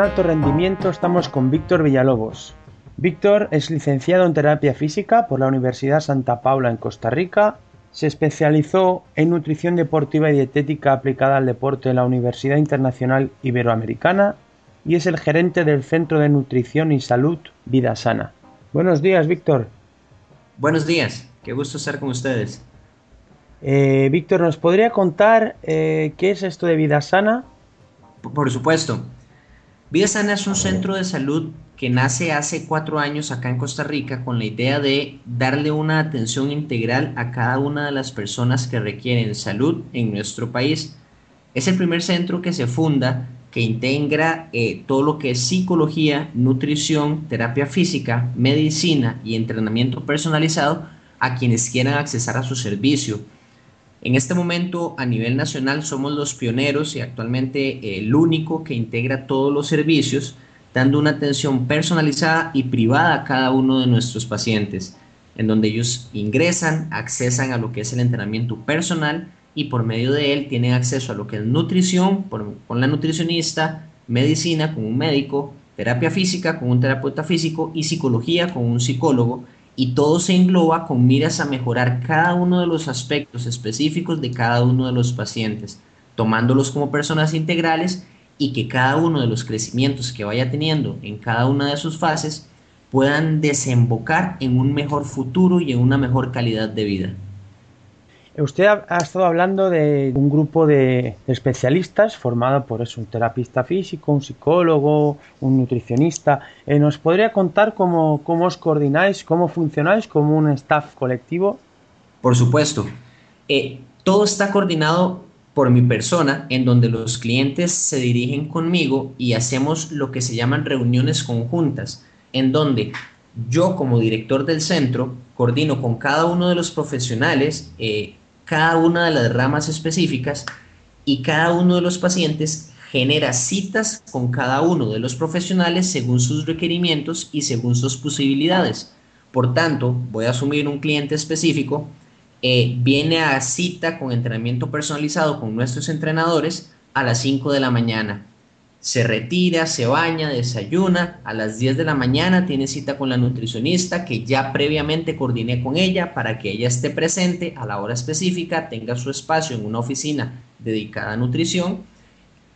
En Alto Rendimiento estamos con Víctor Villalobos. Víctor es licenciado en terapia física por la Universidad Santa Paula en Costa Rica. Se especializó en nutrición deportiva y dietética aplicada al deporte en la Universidad Internacional Iberoamericana y es el gerente del Centro de Nutrición y Salud Vida Sana. Buenos días, Víctor. Buenos días, qué gusto estar con ustedes. Eh, Víctor, ¿nos podría contar eh, qué es esto de Vida Sana? Por supuesto. Vida Sana es un centro de salud que nace hace cuatro años acá en Costa Rica con la idea de darle una atención integral a cada una de las personas que requieren salud en nuestro país. Es el primer centro que se funda que integra eh, todo lo que es psicología, nutrición, terapia física, medicina y entrenamiento personalizado a quienes quieran accesar a su servicio. En este momento, a nivel nacional, somos los pioneros y actualmente el único que integra todos los servicios, dando una atención personalizada y privada a cada uno de nuestros pacientes, en donde ellos ingresan, accesan a lo que es el entrenamiento personal y por medio de él tienen acceso a lo que es nutrición con la nutricionista, medicina con un médico, terapia física con un terapeuta físico y psicología con un psicólogo y todo se engloba con miras a mejorar cada uno de los aspectos específicos de cada uno de los pacientes, tomándolos como personas integrales y que cada uno de los crecimientos que vaya teniendo en cada una de sus fases puedan desembocar en un mejor futuro y en una mejor calidad de vida. Usted ha, estado hablando de un grupo de, especialistas formado por un terapista físico, un psicólogo, un nutricionista. Eh, ¿Nos podría contar cómo, cómo os coordináis, cómo funcionáis como un staff colectivo? Por supuesto. Eh, todo está coordinado por mi persona, en donde los clientes se dirigen conmigo y hacemos lo que se llaman reuniones conjuntas, en donde yo como director del centro coordino con cada uno de los profesionales eh, cada una de las ramas específicas y cada uno de los pacientes genera citas con cada uno de los profesionales según sus requerimientos y según sus posibilidades. Por tanto, voy a asumir un cliente específico, eh, viene a cita con entrenamiento personalizado con nuestros entrenadores a las 5 de la mañana se retira, se baña, desayuna, a las 10 de la mañana tiene cita con la nutricionista que ya previamente coordiné con ella para que ella esté presente a la hora específica, tenga su espacio en una oficina dedicada a nutrición.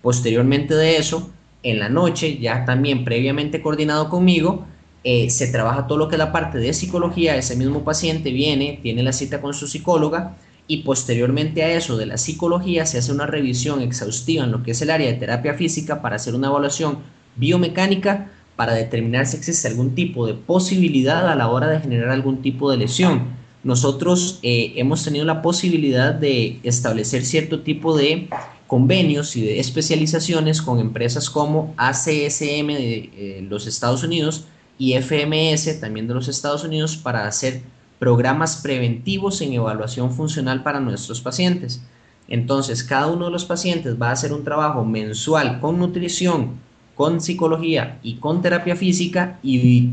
Posteriormente de eso, en la noche, ya también previamente coordinado conmigo, eh, se trabaja todo lo que es la parte de psicología, ese mismo paciente viene, tiene la cita con su psicóloga, y posteriormente a eso de la psicología se hace una revisión exhaustiva en lo que es el área de terapia física para hacer una evaluación biomecánica para determinar si existe algún tipo de posibilidad a la hora de generar algún tipo de lesión. Nosotros eh, hemos tenido la posibilidad de establecer cierto tipo de convenios y de especializaciones con empresas como ACSM de eh, los Estados Unidos y FMS también de los Estados Unidos para hacer programas preventivos en evaluación funcional para nuestros pacientes. Entonces, cada uno de los pacientes va a hacer un trabajo mensual con nutrición, con psicología y con terapia física y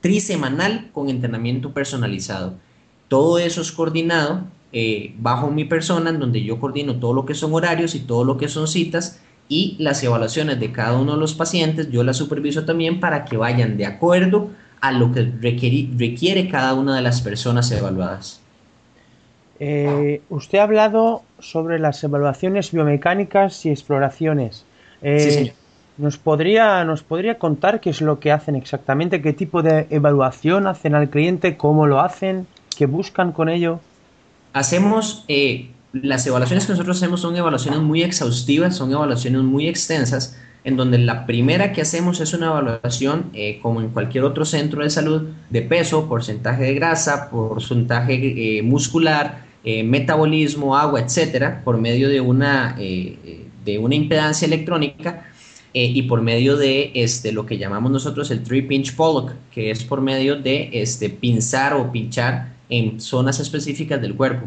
trisemanal con entrenamiento personalizado. Todo eso es coordinado eh, bajo mi persona, en donde yo coordino todo lo que son horarios y todo lo que son citas y las evaluaciones de cada uno de los pacientes, yo las superviso también para que vayan de acuerdo a lo que requiere, cada una de las personas evaluadas. Eh, usted ha hablado sobre las evaluaciones biomecánicas y exploraciones. Eh, ¿nos, podría, ¿Nos podría contar qué es lo que hacen exactamente? ¿Qué tipo de evaluación hacen al cliente? ¿Cómo lo hacen? ¿Qué buscan con ello? Hacemos, eh, las evaluaciones que nosotros hacemos son evaluaciones muy exhaustivas, son evaluaciones muy extensas, en donde la primera que hacemos es una evaluación, eh, como en cualquier otro centro de salud, de peso, porcentaje de grasa, porcentaje eh, muscular, eh, metabolismo, agua, etcétera, por medio de una, de una impedancia electrónica y por medio de este, lo que llamamos nosotros el three pinch Pollock, que es por medio de este, pinzar o pinchar en zonas específicas del cuerpo.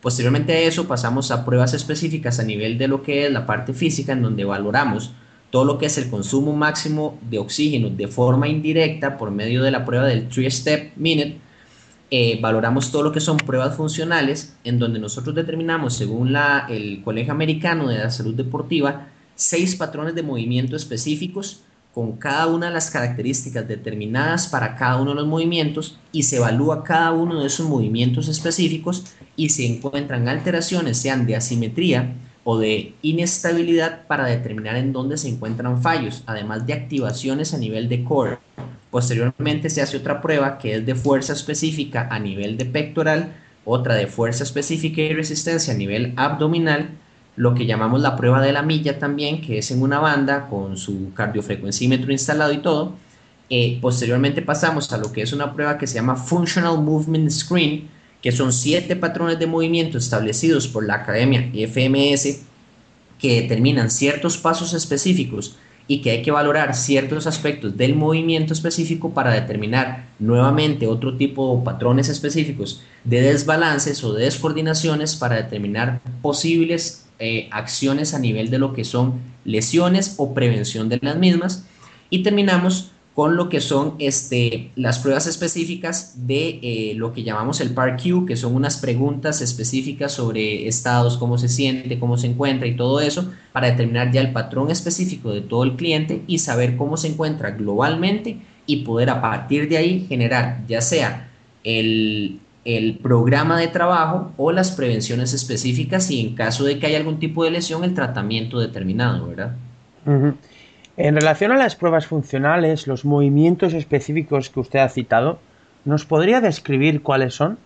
Posteriormente a eso pasamos a pruebas específicas a nivel de lo que es la parte física, en donde valoramos todo lo que es el consumo máximo de oxígeno de forma indirecta por medio de la prueba del 3-step minute. Eh, valoramos todo lo que son pruebas funcionales, en donde nosotros determinamos, según la, el Colegio Americano de la Salud Deportiva, seis patrones de movimiento específicos con cada una de las características determinadas para cada uno de los movimientos y se evalúa cada uno de esos movimientos específicos y se encuentran alteraciones, sean de asimetría, o de inestabilidad para determinar en dónde se encuentran fallos, además de activaciones a nivel de core. Posteriormente se hace otra prueba que es de fuerza específica a nivel de pectoral, otra de fuerza específica y resistencia a nivel abdominal, lo que llamamos la prueba de la milla también, que es en una banda con su cardiofrecuencímetro instalado y todo. Eh, posteriormente pasamos a lo que es una prueba que se llama Functional Movement Screen, que son siete patrones de movimiento establecidos por la Academia FMS que determinan ciertos pasos específicos y que hay que valorar ciertos aspectos del movimiento específico para determinar nuevamente otro tipo de patrones específicos de desbalances o de descoordinaciones para determinar posibles eh, acciones a nivel de lo que son lesiones o prevención de las mismas. Y terminamos con lo que son este, las pruebas específicas de eh, lo que llamamos el PAR-Q, que son unas preguntas específicas sobre estados, cómo se siente, cómo se encuentra y todo eso, para determinar ya el patrón específico de todo el cliente y saber cómo se encuentra globalmente y poder a partir de ahí generar ya sea el, el programa de trabajo o las prevenciones específicas y en caso de que haya algún tipo de lesión, el tratamiento determinado, ¿verdad? En relación a las pruebas funcionales, los movimientos específicos que usted ha citado, ¿nos podría describir cuáles son?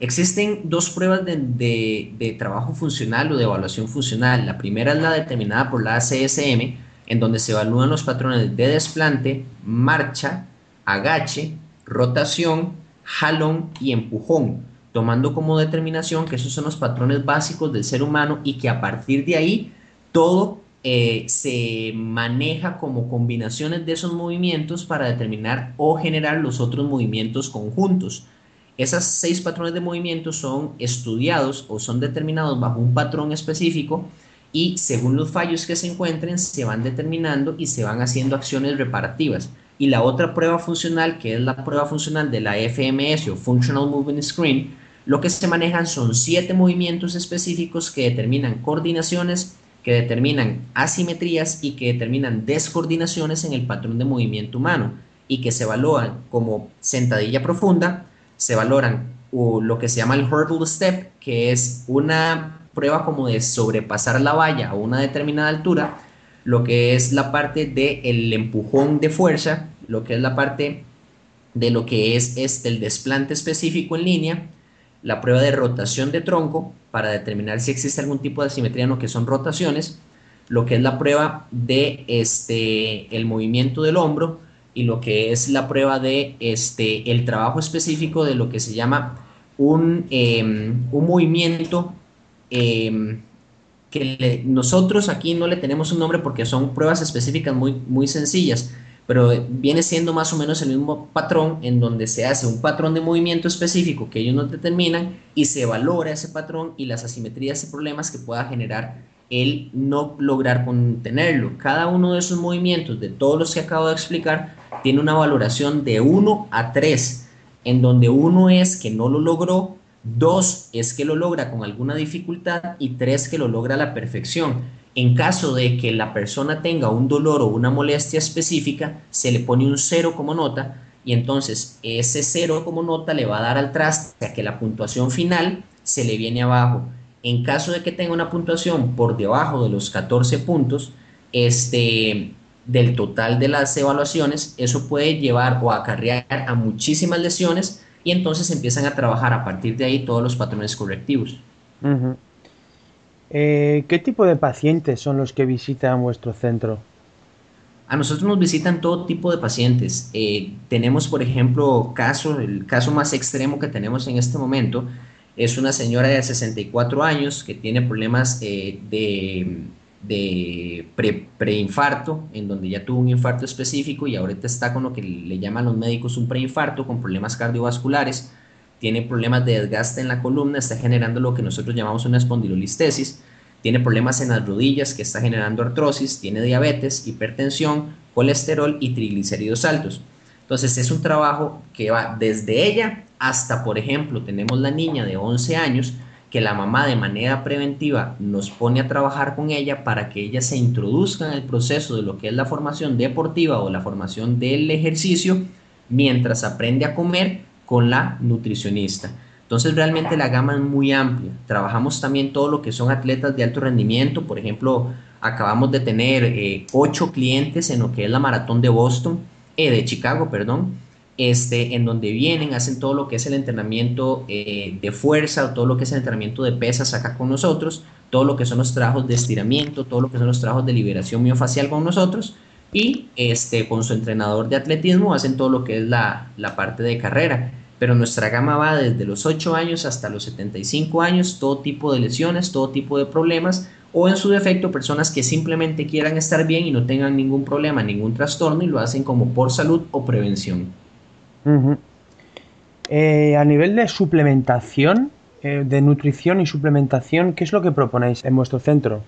Existen dos pruebas de, trabajo funcional o de evaluación funcional. La primera es la determinada por la ACSM, en donde se evalúan los patrones de desplante, marcha, agache, rotación, jalón y empujón, tomando como determinación que esos son los patrones básicos del ser humano y que a partir de ahí todo eh, se maneja como combinaciones de esos movimientos para determinar o generar los otros movimientos conjuntos. Esas seis patrones de movimiento son estudiados o son determinados bajo un patrón específico y según los fallos que se encuentren se van determinando y se van haciendo acciones reparativas. Y la otra prueba funcional, que es la prueba funcional de la FMS o Functional Movement Screen, lo que se manejan son siete movimientos específicos que determinan coordinaciones, que determinan asimetrías y que determinan descoordinaciones en el patrón de movimiento humano y que se evalúan como sentadilla profunda, se valoran lo que se llama el hurdle step, que es una prueba como de sobrepasar la valla a una determinada altura, lo que es la parte del empujón de fuerza, lo que es la parte de lo que es este, el desplante específico en línea, la prueba de rotación de tronco para determinar si existe algún tipo de asimetría no, que son rotaciones, lo que es la prueba de este, el movimiento del hombro y lo que es la prueba de este, el trabajo específico de lo que se llama un, em, un movimiento em, que nosotros aquí no le tenemos un nombre porque son pruebas específicas muy, muy sencillas, pero viene siendo más o menos el mismo patrón en donde se hace un patrón de movimiento específico que ellos nos determinan y se valora ese patrón y las asimetrías y problemas que pueda generar el no lograr contenerlo. Cada uno de esos movimientos, de todos los que acabo de explicar, tiene una valoración de 1 a 3, en donde uno es que no lo logró, dos es que lo logra con alguna dificultad y tres que lo logra a la perfección. En caso de que la persona tenga un dolor o una molestia específica, se le pone un cero como nota y entonces ese cero como nota le va a dar al traste a que la puntuación final se le viene abajo. En caso de que tenga una puntuación por debajo de los 14 puntos, este, del total de las evaluaciones, eso puede llevar o acarrear a muchísimas lesiones y entonces empiezan a trabajar a partir de ahí todos los patrones correctivos. Eh, ¿Qué tipo de pacientes son los que visitan vuestro centro? A nosotros nos visitan todo tipo de pacientes. Eh, tenemos, por ejemplo, caso, el caso más extremo que tenemos en este momento es una señora de 64 años que tiene problemas eh, de, de preinfarto, en donde ya tuvo un infarto específico y ahorita está con lo que le llaman los médicos un preinfarto, con problemas cardiovasculares, tiene problemas de desgaste en la columna, está generando lo que nosotros llamamos una espondilolistesis tiene problemas en las rodillas que está generando artrosis, tiene diabetes, hipertensión, colesterol y triglicéridos altos. Entonces es un trabajo que va desde ella hasta, por ejemplo, tenemos la niña de 11 años que la mamá de manera preventiva nos pone a trabajar con ella para que ella se introduzca en el proceso de lo que es la formación deportiva o la formación del ejercicio mientras aprende a comer con la nutricionista. Entonces realmente la gama es muy amplia. Trabajamos también todo lo que son atletas de alto rendimiento. Por ejemplo, acabamos de tener eh, ocho clientes en lo que es la maratón de Boston, eh, de Chicago, perdón, este, en donde vienen, hacen todo lo que es el entrenamiento eh, de fuerza, todo lo que es el entrenamiento de pesas acá con nosotros, todo lo que son los trabajos de estiramiento, todo lo que son los trabajos de liberación miofacial con nosotros y este, con su entrenador de atletismo hacen todo lo que es la, la parte de carrera pero nuestra gama va desde los 8 años hasta los 75 años, todo tipo de lesiones, todo tipo de problemas, o en su defecto personas que simplemente quieran estar bien y no tengan ningún problema, ningún trastorno y lo hacen como por salud o prevención. Eh, a nivel de suplementación, eh, de nutrición y suplementación, ¿qué es lo que proponéis en vuestro centro?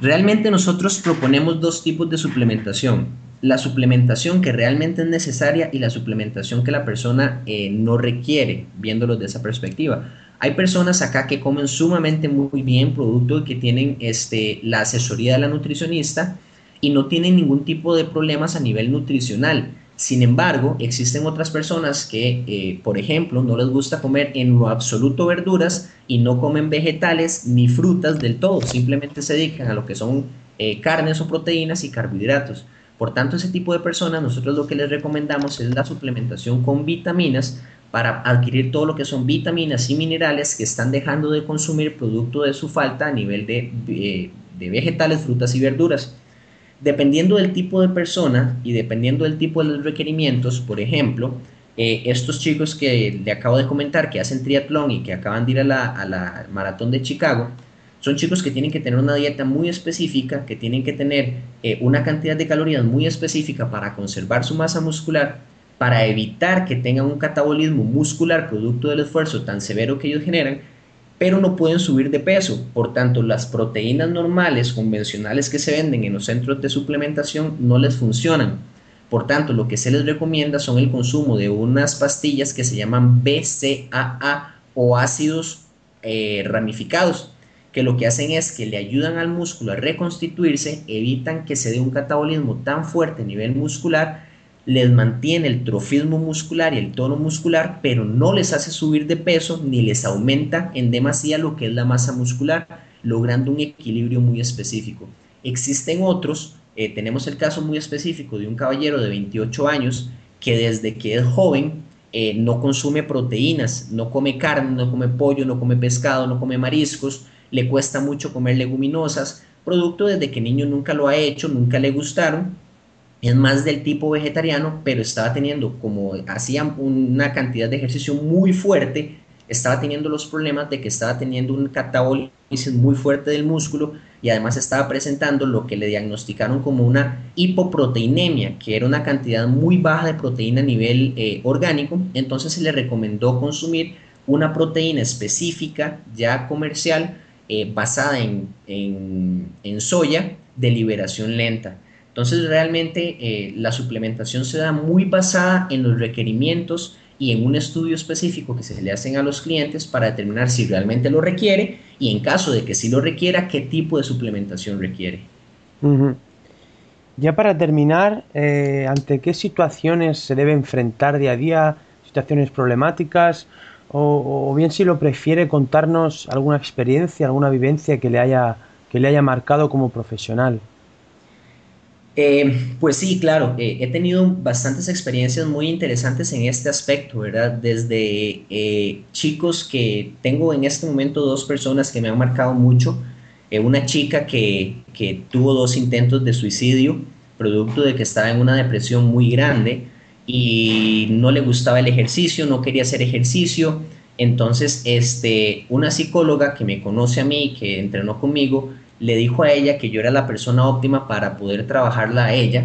Realmente nosotros proponemos dos tipos de suplementación la suplementación que realmente es necesaria y la suplementación que la persona eh, no requiere, viéndolo de esa perspectiva. Hay personas acá que comen sumamente muy bien producto que tienen este, la asesoría de la nutricionista y no tienen ningún tipo de problemas a nivel nutricional. Sin embargo, existen otras personas que, eh, por ejemplo, no les gusta comer en lo absoluto verduras y no comen vegetales ni frutas del todo, simplemente se dedican a lo que son eh, carnes o proteínas y carbohidratos. Por tanto, ese tipo de personas, nosotros lo que les recomendamos es la suplementación con vitaminas para adquirir todo lo que son vitaminas y minerales que están dejando de consumir producto de su falta a nivel de, eh, vegetales, frutas y verduras. Dependiendo del tipo de persona y dependiendo del tipo de los requerimientos, por ejemplo, eh, estos chicos que le acabo de comentar que hacen triatlón y que acaban de ir a la, maratón de Chicago, son chicos que tienen que tener una dieta muy específica, que tienen que tener eh, una cantidad de calorías muy específica para conservar su masa muscular, para evitar que tengan un catabolismo muscular producto del esfuerzo tan severo que ellos generan, pero no pueden subir de peso. Por tanto, las proteínas normales, convencionales que se venden en los centros de suplementación no les funcionan. Por tanto, lo que se les recomienda son el consumo de unas pastillas que se llaman BCAA o ácidos eh, ramificados que lo que hacen es que le ayudan al músculo a reconstituirse, evitan que se dé un catabolismo tan fuerte a nivel muscular, les mantiene el trofismo muscular y el tono muscular, pero no les hace subir de peso ni les aumenta en demasía lo que es la masa muscular, logrando un equilibrio muy específico. Existen otros, eh, tenemos el caso muy específico de un caballero de 28 años que desde que es joven eh, no consume proteínas, no come carne, no come pollo, no come pescado, no come mariscos, le cuesta mucho comer leguminosas, producto desde que niño nunca lo ha hecho, nunca le gustaron, es más del tipo vegetariano, pero estaba teniendo, como hacía una cantidad de ejercicio muy fuerte, estaba teniendo los problemas de que estaba teniendo un catabólisis muy fuerte del músculo y además estaba presentando lo que le diagnosticaron como una hipoproteinemia, que era una cantidad muy baja de proteína a nivel eh, orgánico, entonces se le recomendó consumir una proteína específica ya comercial eh, basada en, en, soya de liberación lenta. Entonces realmente eh, la suplementación se da muy basada en los requerimientos y en un estudio específico que se le hacen a los clientes para determinar si realmente lo requiere y en caso de que sí lo requiera, qué tipo de suplementación requiere. Ya para terminar, eh, ¿ante qué situaciones se debe enfrentar día a día? ¿Situaciones problemáticas? o, bien si lo prefiere contarnos alguna experiencia, alguna vivencia que le haya, que le haya marcado como profesional. Eh, pues sí, claro, eh, he tenido bastantes experiencias muy interesantes en este aspecto, ¿verdad? Desde eh, chicos que tengo en este momento dos personas que me han marcado mucho. una chica que, que tuvo dos intentos de suicidio, producto de que estaba en una depresión muy grande y no le gustaba el ejercicio, no quería hacer ejercicio. Entonces, este, una psicóloga que me conoce a mí, que entrenó conmigo, le dijo a ella que yo era la persona óptima para poder trabajarla a ella.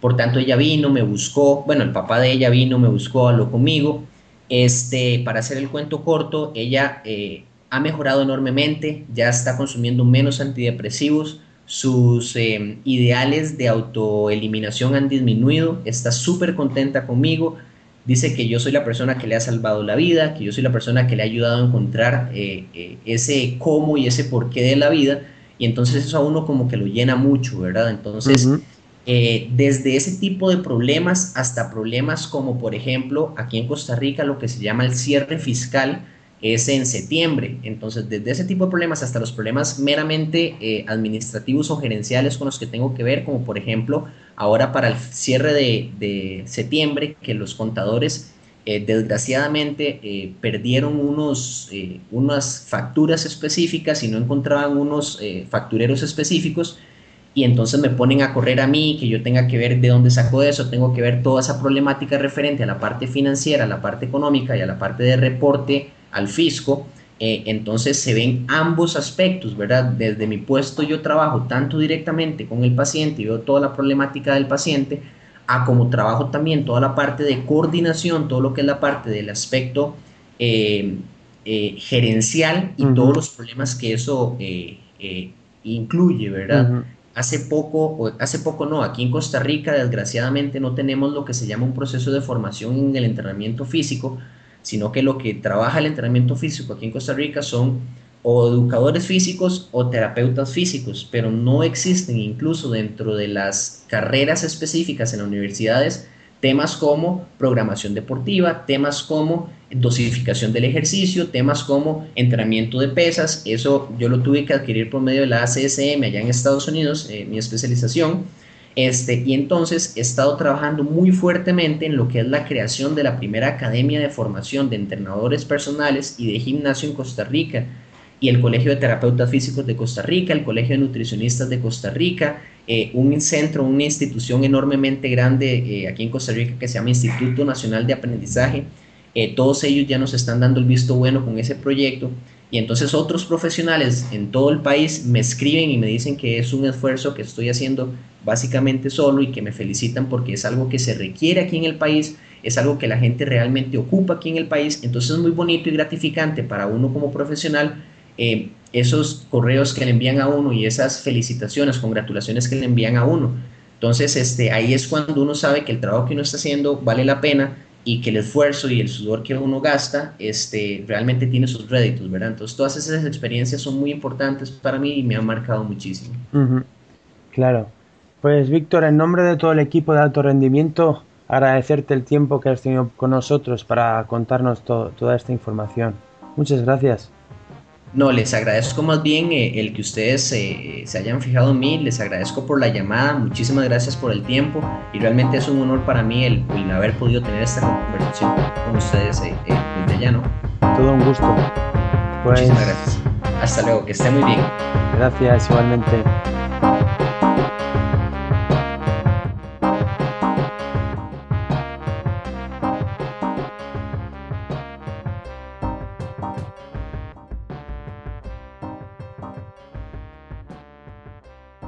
Por tanto, ella vino, me buscó, bueno, el papá de ella vino, me buscó, habló conmigo. Este, para hacer el cuento corto, ella eh, ha mejorado enormemente, ya está consumiendo menos antidepresivos, sus eh, ideales de autoeliminación han disminuido, está súper contenta conmigo, dice que yo soy la persona que le ha salvado la vida, que yo soy la persona que le ha ayudado a encontrar eh, ese cómo y ese porqué de la vida, y entonces eso a uno como que lo llena mucho, ¿verdad? Entonces, eh, desde ese tipo de problemas hasta problemas como, por ejemplo, aquí en Costa Rica lo que se llama el cierre fiscal es en septiembre. Entonces, desde ese tipo de problemas hasta los problemas meramente eh, administrativos o gerenciales con los que tengo que ver, como por ejemplo, ahora para el cierre de septiembre, que los contadores eh, desgraciadamente eh, perdieron unos, eh, unas facturas específicas y no encontraban unos factureros específicos y entonces me ponen a correr a mí, que yo tenga que ver de dónde saco eso, tengo que ver toda esa problemática referente a la parte financiera, a la parte económica y a la parte de reporte al fisco. entonces se ven ambos aspectos, ¿verdad? Desde mi puesto yo trabajo tanto directamente con el paciente y veo toda la problemática del paciente, a como trabajo también toda la parte de coordinación, todo lo que es la parte del aspecto eh, eh, gerencial y todos los problemas que eso eh, incluye, ¿verdad? Hace poco, hace poco no, aquí en Costa Rica desgraciadamente no tenemos lo que se llama un proceso de formación en el entrenamiento físico, sino que lo que trabaja el entrenamiento físico aquí en Costa Rica son o educadores físicos o terapeutas físicos, pero no existen incluso dentro de las carreras específicas en las universidades temas como programación deportiva, temas como dosificación del ejercicio, temas como entrenamiento de pesas, eso yo lo tuve que adquirir por medio de la ACSM allá en Estados Unidos, eh, mi especialización, este, y entonces he estado trabajando muy fuertemente en lo que es la creación de la primera academia de formación de entrenadores personales y de gimnasio en Costa Rica, y el Colegio de Terapeutas Físicos de Costa Rica, el Colegio de Nutricionistas de Costa Rica, eh, un centro, una institución enormemente grande eh, aquí en Costa Rica que se llama Instituto Nacional de Aprendizaje. Eh, todos ellos ya nos están dando el visto bueno con ese proyecto y entonces otros profesionales en todo el país me escriben y me dicen que es un esfuerzo que estoy haciendo básicamente solo y que me felicitan porque es algo que se requiere aquí en el país, es algo que la gente realmente ocupa aquí en el país, entonces es muy bonito y gratificante para uno como profesional eh, esos correos que le envían a uno y esas felicitaciones, congratulaciones que le envían a uno. Entonces, este, ahí es cuando uno sabe que el trabajo que uno está haciendo vale la pena y que el esfuerzo y el sudor que uno gasta este, realmente tiene sus réditos, ¿verdad? Entonces, todas esas experiencias son muy importantes para mí y me han marcado muchísimo. Claro. Pues, Víctor, en nombre de todo el equipo de alto rendimiento, agradecerte el tiempo que has tenido con nosotros para contarnos toda esta información. Muchas gracias. No, les agradezco más bien eh, el que ustedes eh, se hayan fijado en mí, les agradezco por la llamada, muchísimas gracias por el tiempo y realmente es un honor para mí el, haber podido tener esta conversación con ustedes eh, desde allá, ¿no? Todo un gusto. Muchísimas pues gracias. Hasta luego, que esté muy bien. Gracias, igualmente.